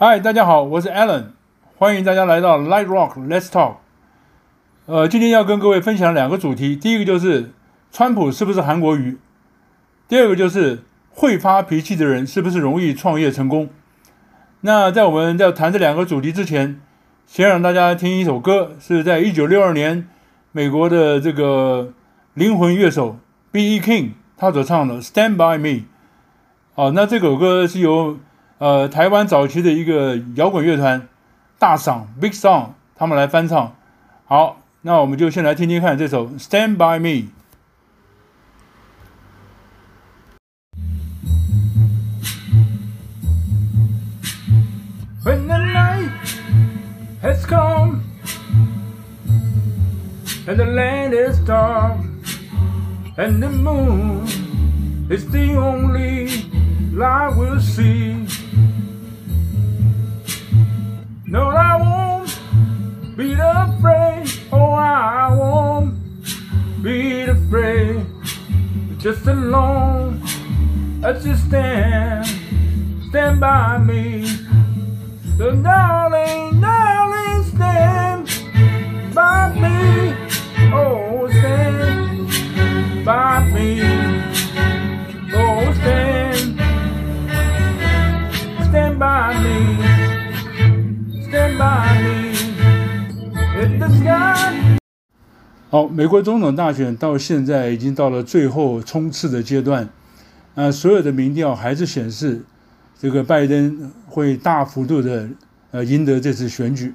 嗨，大家好，我是 Alan，欢迎大家来到 Light Rock Let's Talk。呃，今天要跟各位分享两个主题，第一个就是川普是不是韩国瑜，第二个就是会发脾气的人是不是容易创业成功。那在我们在谈这两个主题之前，先让大家听一首歌，是在一九六二年美国的这个灵魂乐手 B.E. King 他所唱的《Stand by Me》。好，那这首歌是由呃台湾早期的一个摇滚乐团大嗓 Big Song 他们来翻唱。好，那我们就先来听听看这首《Stand by Me》。When the night has come and the land is dark and the moon is the only I will see. No, I won't be afraid. Oh, I won't be afraid. Just alone as you stand, stand by me. So, darling, darling, stand by me. Oh, stand by me. Oh, stand. Me, stand by me in the sky。好，美国总统大选到现在已经到了最后冲刺的阶段，呃，所有的民调还是显示这个拜登会大幅度的呃赢得这次选举。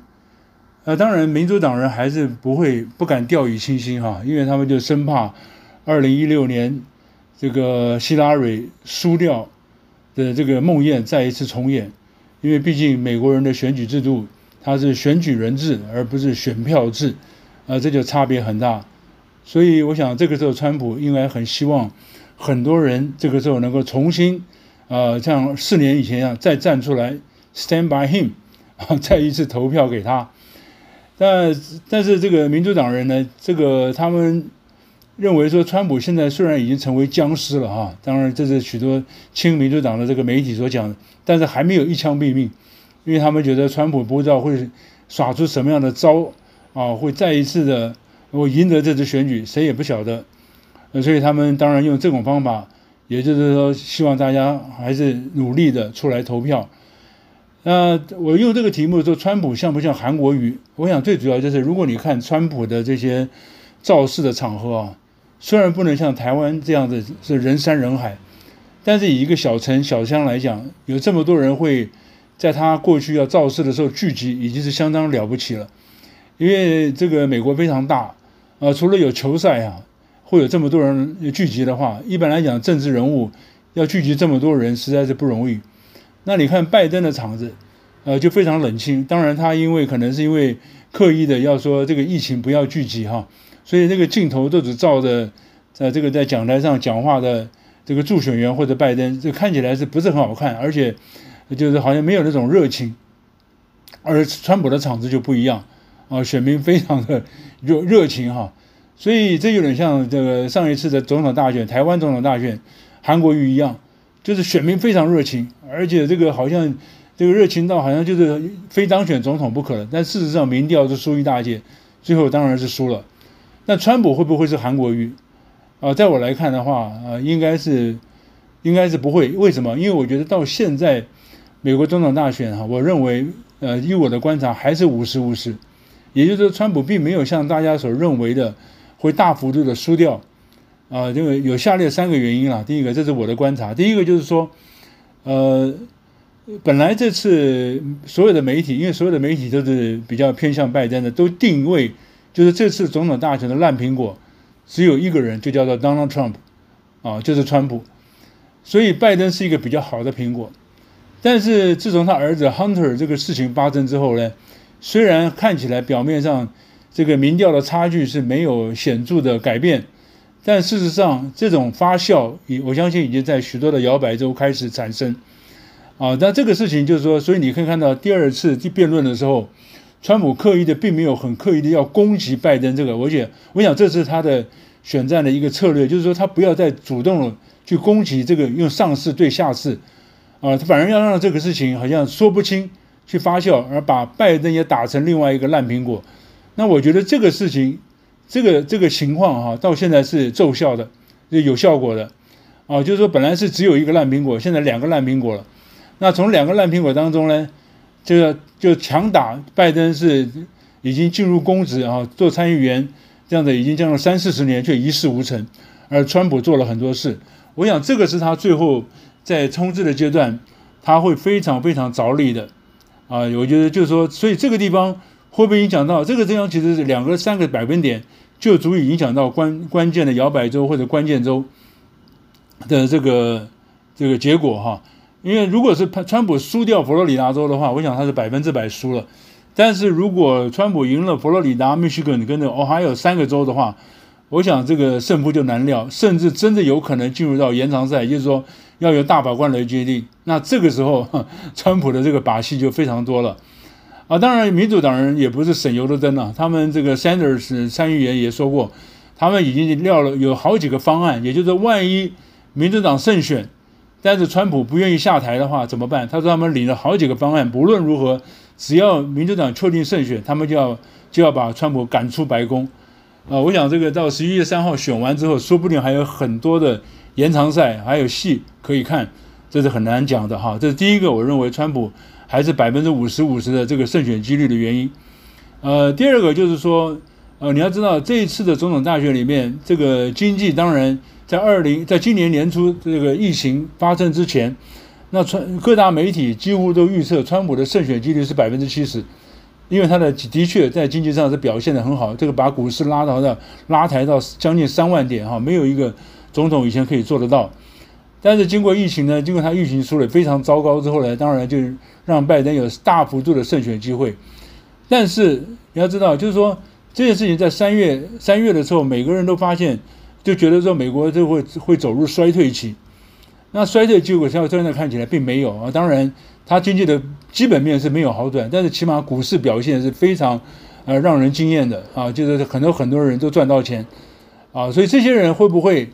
呃，当然，民主党人还是不会不敢掉以轻心哈，因为他们就生怕二零一六年这个希拉蕊输掉。的这个梦魇再一次重演，因为毕竟美国人的选举制度，它是选举人制而不是选票制，啊，这就差别很大。所以我想这个时候川普应该很希望很多人这个时候能够重新，啊，像四年以前一样再站出来，stand by him，啊，再一次投票给他。但但是这个民主党人呢，这个他们。认为说，川普现在虽然已经成为僵尸了哈，当然这是许多亲民主党的这个媒体所讲的，但是还没有一枪毙命，因为他们觉得川普不知道会耍出什么样的招啊，会再一次的我赢得这次选举，谁也不晓得，所以他们当然用这种方法，也就是说希望大家还是努力的出来投票。那我用这个题目说，川普像不像韩国瑜？我想最主要就是，如果你看川普的这些造势的场合啊。虽然不能像台湾这样子是人山人海，但是以一个小城小乡来讲，有这么多人会在他过去要造势的时候聚集，已经是相当了不起了。因为这个美国非常大，啊、呃，除了有球赛啊，会有这么多人聚集的话，一般来讲政治人物要聚集这么多人实在是不容易。那你看拜登的场子，呃，就非常冷清。当然他因为可能是因为刻意的要说这个疫情不要聚集哈。所以那个镜头都只照着在这个在讲台上讲话的这个助选员或者拜登，这看起来是不是很好看？而且就是好像没有那种热情。而川普的场子就不一样啊，选民非常的热热情哈。所以这有点像这个上一次的总统大选，台湾总统大选，韩国瑜一样，就是选民非常热情，而且这个好像这个热情到好像就是非当选总统不可了。但事实上民调是输一大截，最后当然是输了。那川普会不会是韩国瑜？啊，在我来看的话，啊，应该是，应该是不会。为什么？因为我觉得到现在，美国总统大选哈，我认为，呃，以我的观察还是五十五十，也就是说，川普并没有像大家所认为的会大幅度的输掉。啊，因为有下列三个原因啊。第一个，这是我的观察。第一个就是说，呃，本来这次所有的媒体，因为所有的媒体都是比较偏向拜登的，都定位。就是这次总统大选的烂苹果，只有一个人，就叫做 Donald Trump，啊，就是川普。所以拜登是一个比较好的苹果。但是自从他儿子 Hunter 这个事情发生之后呢，虽然看起来表面上这个民调的差距是没有显著的改变，但事实上这种发酵，我相信已经在许多的摇摆州开始产生。啊，但这个事情就是说，所以你可以看到第二次辩论的时候。川普刻意的并没有很刻意的要攻击拜登这个，而且我想这是他的选战的一个策略，就是说他不要再主动去攻击这个用上司对下司，啊，他反而要让这个事情好像说不清去发酵，而把拜登也打成另外一个烂苹果。那我觉得这个事情，这个这个情况哈，到现在是奏效的，有效果的。啊，就是说本来是只有一个烂苹果，现在两个烂苹果了。那从两个烂苹果当中呢，这个就强打拜登是已经进入公职啊，做参议员这样的已经将近三四十年却一事无成，而川普做了很多事。我想这个是他最后在冲刺的阶段，他会非常非常着力的。啊，我觉得就是说，所以这个地方会不会影响到这个地方？其实是两个三个百分点就足以影响到关关键的摇摆州或者关键州。的这个这个结果哈，因为如果是川普输掉佛罗里达州的话，我想他是百分之百输了。但是如果川普赢了佛罗里达、密歇根跟着哦还有三个州的话，我想这个胜负就难料，甚至真的有可能进入到延长赛，就是说要由大法官来决定。那这个时候，川普的这个把戏就非常多了啊。当然，民主党人也不是省油的灯啊，他们这个 Sanders 参议员也说过，他们已经料了有好几个方案，也就是万一。民主党胜选，但是川普不愿意下台的话怎么办？他说他们领了好几个方案，不论如何，只要民主党确定胜选，他们就要就要把川普赶出白宫。啊，我想这个到十一月三号选完之后，说不定还有很多的延长赛，还有戏可以看，这是很难讲的哈。这是第一个，我认为川普还是百分之五十五十的这个胜选几率的原因。呃，第二个就是说，呃，你要知道这一次的总统大选里面，这个经济当然。在二零，在今年年初这个疫情发生之前，那川各大媒体几乎都预测川普的胜选几率是百分之七十，因为他的的确在经济上是表现得很好，这个把股市拉到的拉抬到将近三万点哈，没有一个总统以前可以做得到。但是经过疫情呢，经过他疫情处理非常糟糕之后呢，当然就让拜登有大幅度的胜选机会。但是你要知道，就是说这件事情在三月三月的时候，每个人都发现。就觉得说美国就会会走入衰退期，那衰退结果现在看起来并没有啊。当然，它经济的基本面是没有好转，但是起码股市表现是非常呃让人惊艳的啊，就是很多很多人都赚到钱啊。所以这些人会不会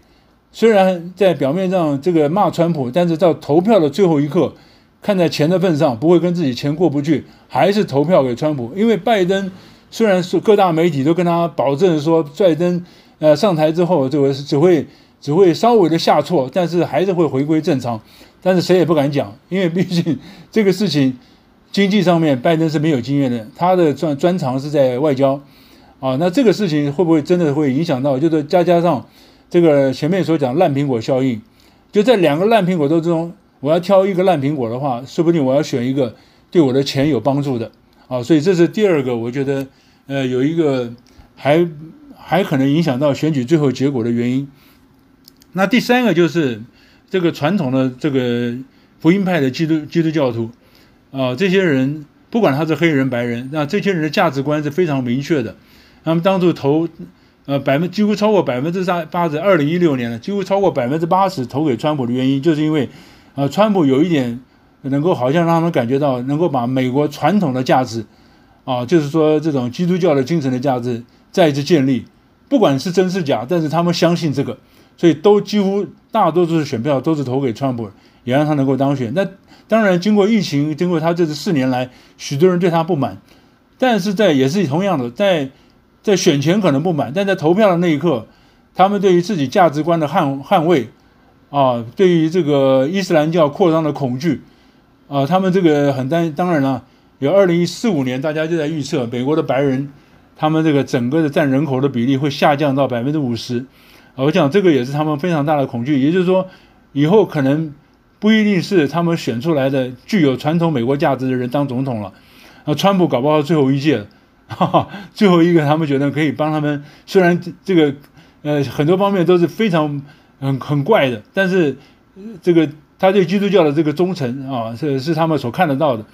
虽然在表面上这个骂川普，但是到投票的最后一刻，看在钱的份上，不会跟自己钱过不去，还是投票给川普？因为拜登虽然是各大媒体都跟他保证说拜登。呃，上台之后就会只会只会稍微的下挫，但是还是会回归正常。但是谁也不敢讲，因为毕竟这个事情经济上面拜登是没有经验的，他的专专长是在外交啊。那这个事情会不会真的会影响到？就是再加上这个前面所讲烂苹果效应，就在两个烂苹果当中，我要挑一个烂苹果的话，说不定我要选一个对我的钱有帮助的啊。所以这是第二个，我觉得呃有一个还。还可能影响到选举最后结果的原因。那第三个就是这个传统的这个福音派的基督基督教徒啊，这些人不管他是黑人白人，那这些人的价值观是非常明确的。他们当初投呃百分几乎超过百分之三八十，二零一六年了，几乎超过百分之八十投给川普的原因，就是因为啊，川普有一点能够好像让他们感觉到能够把美国传统的价值啊，就是说这种基督教的精神的价值再一次建立。不管是真是假，但是他们相信这个，所以都几乎大多数的选票都是投给川普，也让他能够当选。那当然，经过疫情，经过他这四年来，许多人对他不满，但是在也是同样的，在在选前可能不满，但在投票的那一刻，他们对于自己价值观的捍捍卫啊，对于这个伊斯兰教扩张的恐惧啊，他们这个很担当然了，有二零一四五年，大家就在预测美国的白人。他们这个整个的占人口的比例会下降到百分之五十，我想这个也是他们非常大的恐惧。也就是说，以后可能不一定是他们选出来的具有传统美国价值的人当总统了。啊，川普搞不好最后一届了，哈哈，最后一个他们觉得可以帮他们。虽然这个呃很多方面都是非常很很怪的，但是这个他对基督教的这个忠诚啊，是是他们所看得到的。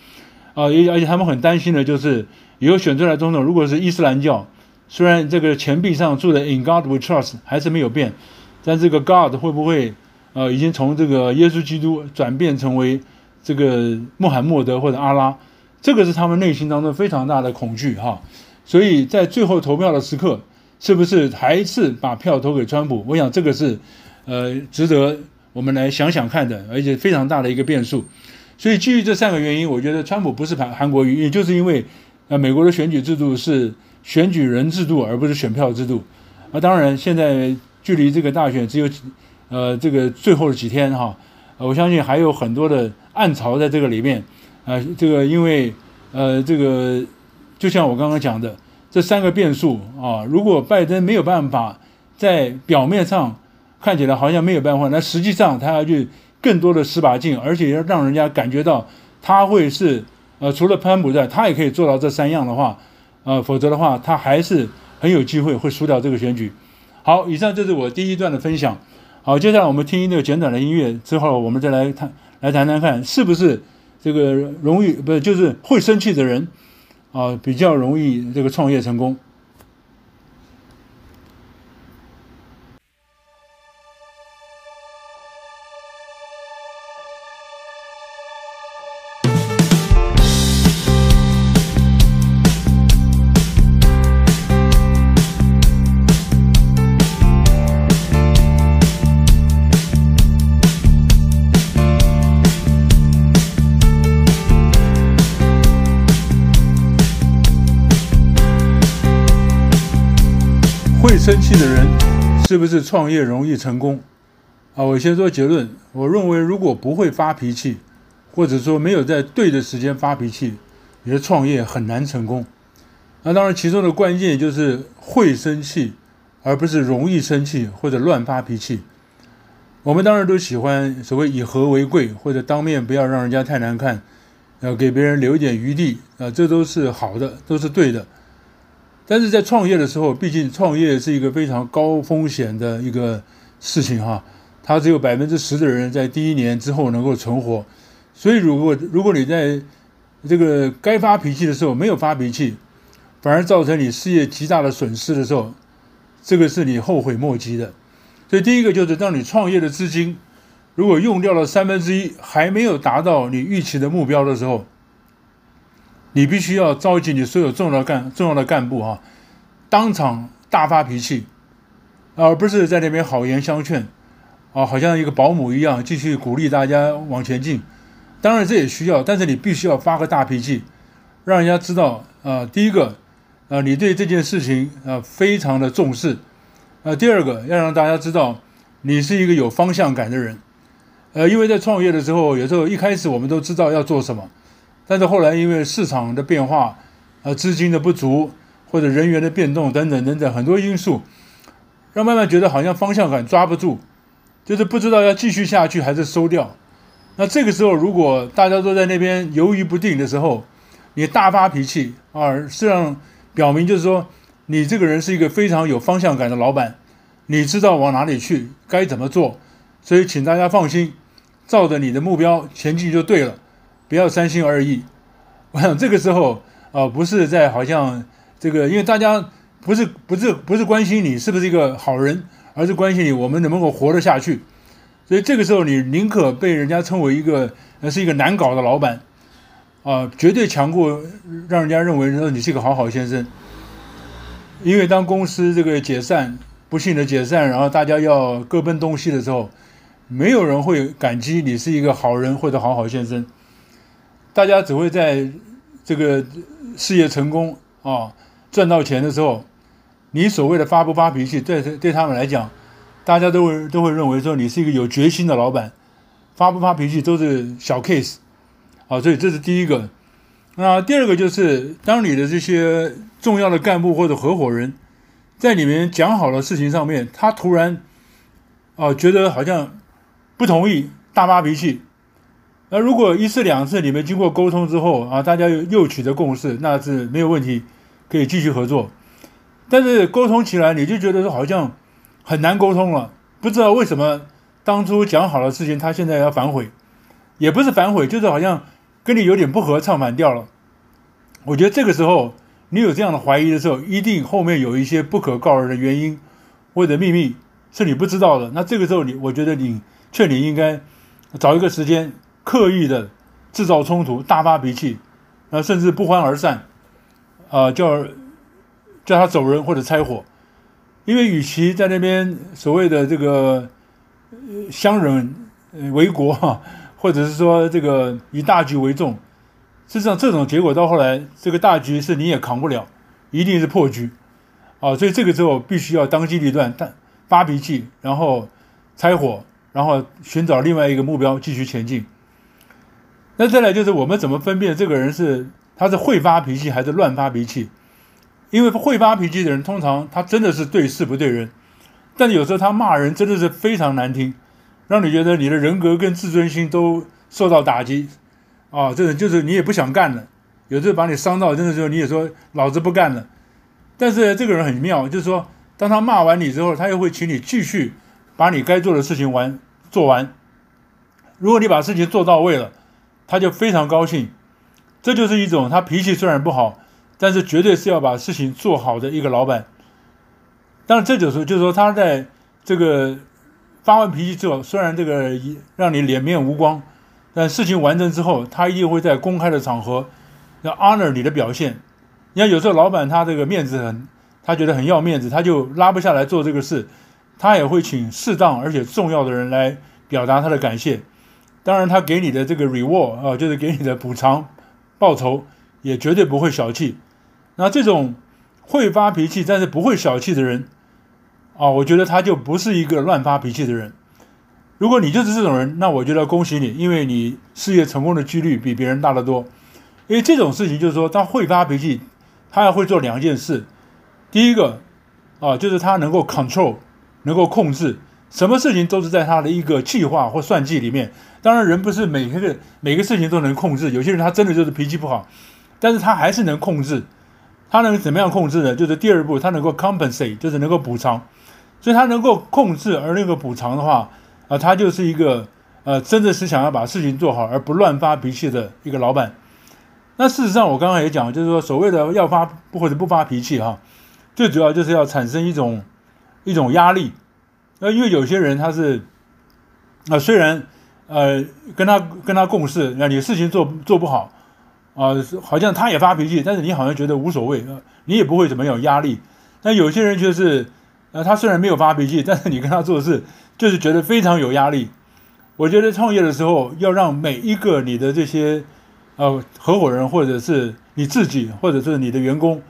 啊，而而且他们很担心的就是。以后选出来总统，如果是伊斯兰教，虽然这个钱币上住的 “In God We Trust” 还是没有变，但这个 God 会不会呃已经从这个耶稣基督转变成为这个穆罕默德或者阿拉？这个是他们内心当中非常大的恐惧哈。所以在最后投票的时刻，是不是还是把票投给川普？我想这个是呃值得我们来想想看的，而且非常大的一个变数。所以基于这三个原因，我觉得川普不是韩韩国瑜，也就是因为呃美国的选举制度是选举人制度，而不是选票制度。啊，当然现在距离这个大选只有呃这个最后的几天哈，我相信还有很多的暗潮在这个里面。啊，这个因为呃这个就像我刚刚讲的这三个变数啊，如果拜登没有办法在表面上看起来好像没有办法，那实际上他要去。更多的十把劲，而且要让人家感觉到他会是呃，除了川普在，他也可以做到这三样的话，呃，否则的话，他还是很有机会会输掉这个选举。好，以上就是我第一段的分享。好，接下来我们听一个简短的音乐之后，我们再来谈来谈谈看，是不是这个容易不就是会生气的人啊，比较容易这个创业成功。生气的人是不是创业容易成功？啊，我先说结论。我认为，如果不会发脾气，或者说没有在对的时间发脾气，你的创业很难成功。那当然，其中的关键就是会生气，而不是容易生气或者乱发脾气。我们当然都喜欢所谓以和为贵，或者当面不要让人家太难看，要给别人留一点余地啊，这都是好的，都是对的。但是在创业的时候，毕竟创业是一个非常高风险的一个事情哈，它只有百分之十的人在第一年之后能够存活，所以如果如果你在这个该发脾气的时候没有发脾气，反而造成你事业极大的损失的时候，这个是你后悔莫及的。所以第一个就是当你创业的资金如果用掉了三分之一，还没有达到你预期的目标的时候。你必须要召集你所有重要的干重要的干部哈，当场大发脾气，而不是在那边好言相劝，啊，好像一个保姆一样继续鼓励大家往前进。当然这也需要，但是你必须要发个大脾气，让人家知道啊，第一个啊，你对这件事情啊非常的重视，啊，第二个要让大家知道你是一个有方向感的人，呃，因为在创业的时候，有时候一开始我们都知道要做什么。但是后来因为市场的变化，呃，资金的不足或者人员的变动等等等等很多因素，让慢慢觉得好像方向感抓不住，就是不知道要继续下去还是收掉。那这个时候如果大家都在那边犹豫不定的时候，你大发脾气啊，实际上表明就是说你这个人是一个非常有方向感的老板，你知道往哪里去，该怎么做，所以请大家放心，照着你的目标前进就对了。不要三心二意，我想这个时候啊、呃，不是在好像这个，因为大家不是不是不是关心你是不是一个好人，而是关心你我们能不能够活得下去。所以这个时候，你宁可被人家称为一个是一个难搞的老板啊、绝对强过让人家认为说你是一个好好先生。因为当公司这个解散，不幸的解散，然后大家要各奔东西的时候，没有人会感激你是一个好人或者好好先生。大家只会在这个事业成功啊赚到钱的时候，你所谓的发不发脾气，对对他们来讲，大家都会都会认为说你是一个有决心的老板，发不发脾气都是小 case，啊，所以这是第一个。那第二个就是，当你的这些重要的干部或者合伙人，在里面讲好的事情上面，他突然啊觉得好像不同意，大发脾气。那如果一次两次你们经过沟通之后啊，大家又又取得共识，那是没有问题，可以继续合作。但是沟通起来你就觉得说好像很难沟通了，不知道为什么当初讲好的事情他现在要反悔，也不是反悔，就是好像跟你有点不合，唱反调了。我觉得这个时候你有这样的怀疑的时候，一定后面有一些不可告人的原因或者秘密是你不知道的。那这个时候你，我觉得你劝你应该找一个时间。刻意的制造冲突，大发脾气，啊，甚至不欢而散，啊，叫叫他走人或者拆伙，因为与其在那边所谓的这个相忍为国哈，或者是说这个以大局为重。事实上，这种结果到后来，这个大局是你也扛不了，一定是破局。啊，所以这个时候必须要当机立断，但发脾气，然后拆伙，然后寻找另外一个目标继续前进。那再来就是我们怎么分辨这个人是他是会发脾气还是乱发脾气？因为会发脾气的人通常他真的是对事不对人，但有时候他骂人真的是非常难听，让你觉得你的人格跟自尊心都受到打击。啊，这个就是你也不想干了，有时候把你伤到真的时候你也说老子不干了。但是这个人很妙，就是说，当他骂完你之后，他又会请你继续把你该做的事情完做完。如果你把事情做到位了，他就非常高兴。这就是一种他脾气虽然不好，但是绝对是要把事情做好的一个老板。但，这就是就是说他在这个发完脾气之后，虽然这个让你脸面无光，但事情完成之后，他一定会在公开的场合要 honor 你的表现。你看，有时候老板他这个面子很，他觉得很要面子，他就拉不下来做这个事，他也会请适当而且重要的人来表达他的感谢。当然，他给你的这个 reward 啊，就是给你的补偿报酬，也绝对不会小气。那这种会发脾气但是不会小气的人啊，我觉得他就不是一个乱发脾气的人。如果你就是这种人，那我觉得恭喜你，因为你事业成功的几率比别人大得多。因为这种事情就是说，他会发脾气。他要会做两件事，第一个啊，就是他能够 control，能够控制，什么事情都是在他的一个计划或算计里面。当然，人不是每个每个事情都能控制，有些人他真的就是脾气不好，但是他还是能控制。他能怎么样控制呢？就是第二步，他能够 compensate，就是能够补偿。所以他能够控制而那个补偿的话，啊，他就是一个呃，真的是想要把事情做好而不乱发脾气的一个老板。那事实上，我刚刚也讲，就是说，所谓的要发或者不发脾气哈，最主要就是要产生一种一种压力。那因为有些人他是啊，虽然呃跟他跟他共事，那你事情做做不好啊，好像他也发脾气，但是你好像觉得无所谓，你也不会怎么有压力。但有些人就是呃，他虽然没有发脾气，但是你跟他做事就是觉得非常有压力。我觉得创业的时候要让每一个你的这些。呃，合伙人或者是你自己，或者是你的员工，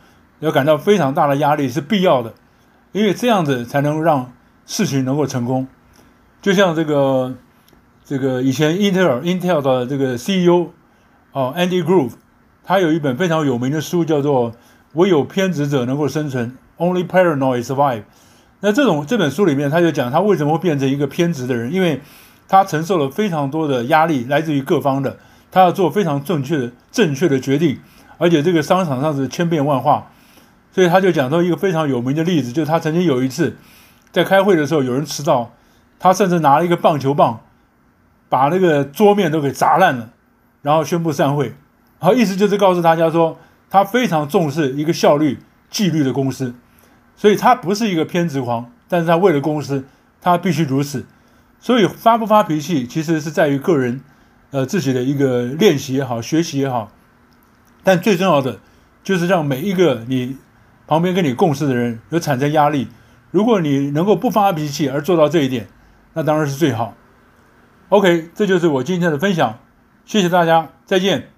要感到非常大的压力是必要的，因为这样子才能让事情能够成功。就像这个这个以前 Intel Intel 的这个 CEO 哦 Andy Grove，他有一本非常有名的书叫做《唯有偏执者能够生存》，Only Paranoid Survive。那这种这本书里面，他就讲他为什么会变成一个偏执的人，因为他承受了非常多的压力，来自于各方的。他要做非常正确的、正确的决定，而且这个商场上是千变万化，所以他就讲到一个非常有名的例子，就是他曾经有一次在开会的时候，有人迟到，他甚至拿了一个棒球棒，把那个桌面都给砸烂了，然后宣布散会。然后意思就是告诉大家说，他非常重视一个效率、纪律的公司，所以他不是一个偏执狂，但是他为了公司，他必须如此。所以发不发脾气，其实是在于个人。呃，自己的一个练习也好，学习也好，但最重要的就是让每一个你旁边跟你共事的人有产生压力。如果你能够不发脾气而做到这一点，那当然是最好。OK，这就是我今天的分享，谢谢大家，再见。